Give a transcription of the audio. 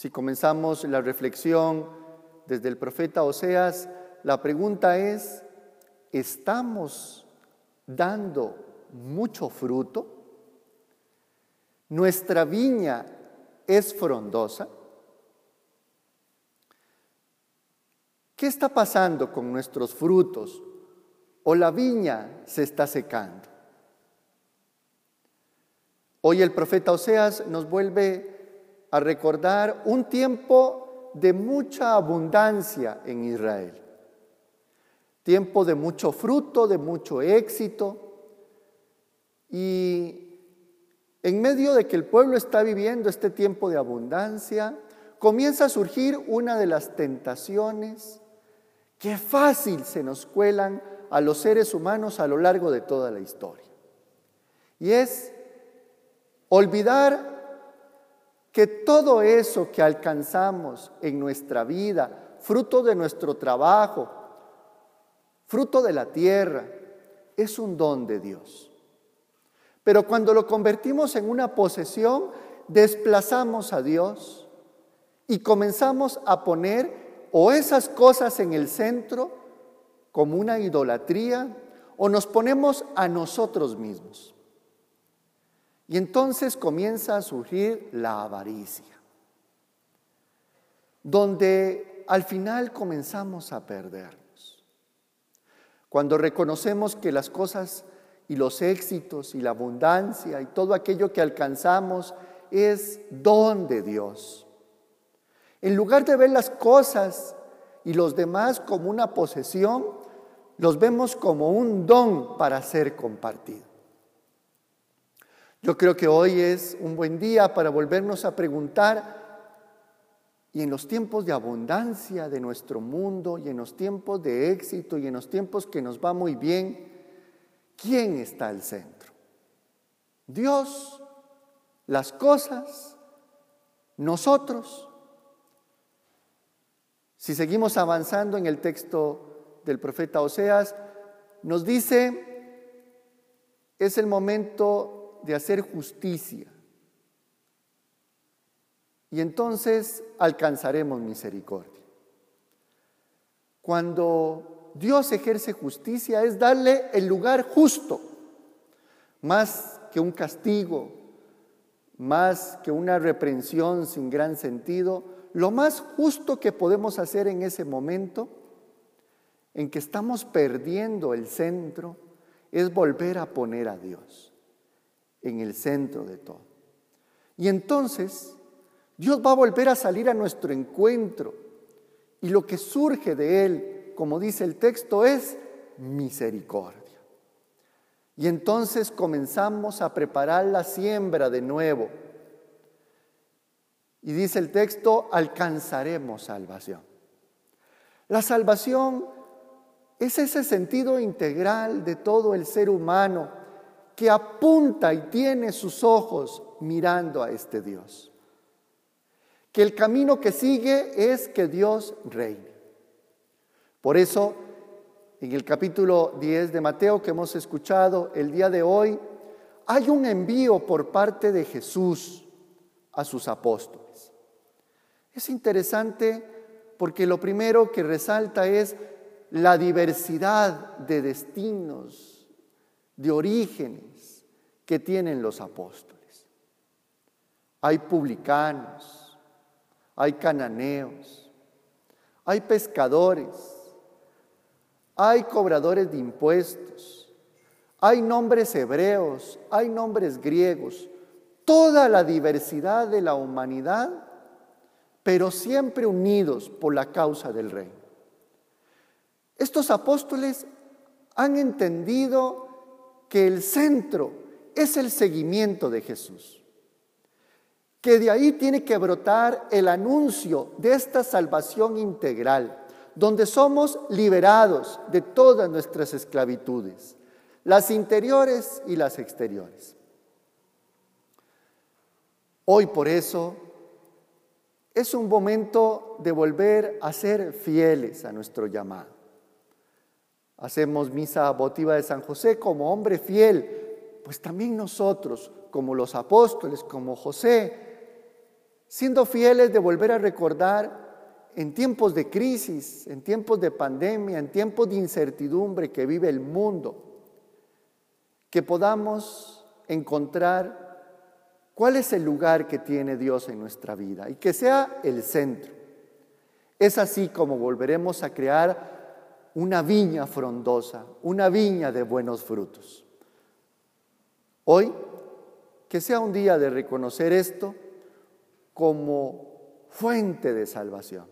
Si comenzamos la reflexión desde el profeta Oseas, la pregunta es, ¿estamos dando mucho fruto? ¿Nuestra viña es frondosa? ¿Qué está pasando con nuestros frutos? ¿O la viña se está secando? Hoy el profeta Oseas nos vuelve a recordar un tiempo de mucha abundancia en Israel. Tiempo de mucho fruto, de mucho éxito. Y en medio de que el pueblo está viviendo este tiempo de abundancia, comienza a surgir una de las tentaciones que fácil se nos cuelan a los seres humanos a lo largo de toda la historia. Y es Olvidar que todo eso que alcanzamos en nuestra vida, fruto de nuestro trabajo, fruto de la tierra, es un don de Dios. Pero cuando lo convertimos en una posesión, desplazamos a Dios y comenzamos a poner o esas cosas en el centro como una idolatría o nos ponemos a nosotros mismos. Y entonces comienza a surgir la avaricia, donde al final comenzamos a perdernos. Cuando reconocemos que las cosas y los éxitos y la abundancia y todo aquello que alcanzamos es don de Dios. En lugar de ver las cosas y los demás como una posesión, los vemos como un don para ser compartido. Yo creo que hoy es un buen día para volvernos a preguntar, y en los tiempos de abundancia de nuestro mundo, y en los tiempos de éxito, y en los tiempos que nos va muy bien, ¿quién está al centro? Dios, las cosas, nosotros. Si seguimos avanzando en el texto del profeta Oseas, nos dice, es el momento de hacer justicia. Y entonces alcanzaremos misericordia. Cuando Dios ejerce justicia es darle el lugar justo, más que un castigo, más que una reprensión sin gran sentido, lo más justo que podemos hacer en ese momento en que estamos perdiendo el centro es volver a poner a Dios en el centro de todo. Y entonces Dios va a volver a salir a nuestro encuentro y lo que surge de Él, como dice el texto, es misericordia. Y entonces comenzamos a preparar la siembra de nuevo. Y dice el texto, alcanzaremos salvación. La salvación es ese sentido integral de todo el ser humano que apunta y tiene sus ojos mirando a este Dios. Que el camino que sigue es que Dios reine. Por eso, en el capítulo 10 de Mateo que hemos escuchado el día de hoy, hay un envío por parte de Jesús a sus apóstoles. Es interesante porque lo primero que resalta es la diversidad de destinos, de orígenes que tienen los apóstoles. Hay publicanos, hay cananeos, hay pescadores, hay cobradores de impuestos, hay nombres hebreos, hay nombres griegos, toda la diversidad de la humanidad, pero siempre unidos por la causa del reino. Estos apóstoles han entendido que el centro es el seguimiento de Jesús. Que de ahí tiene que brotar el anuncio de esta salvación integral, donde somos liberados de todas nuestras esclavitudes, las interiores y las exteriores. Hoy por eso es un momento de volver a ser fieles a nuestro llamado. Hacemos misa votiva de San José como hombre fiel, pues también nosotros, como los apóstoles, como José, siendo fieles de volver a recordar en tiempos de crisis, en tiempos de pandemia, en tiempos de incertidumbre que vive el mundo, que podamos encontrar cuál es el lugar que tiene Dios en nuestra vida y que sea el centro. Es así como volveremos a crear una viña frondosa, una viña de buenos frutos. Hoy, que sea un día de reconocer esto como fuente de salvación.